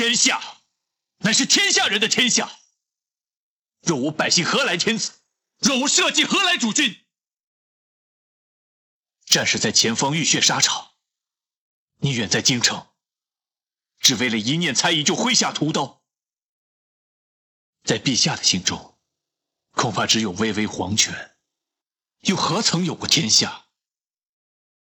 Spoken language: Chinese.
天下乃是天下人的天下。若无百姓何来天子？若无社稷何来主君？战士在前方浴血沙场你远在京城只为了一念猜疑就挥下屠刀。在陛下的心中恐怕只有巍巍皇权又何曾有过天下？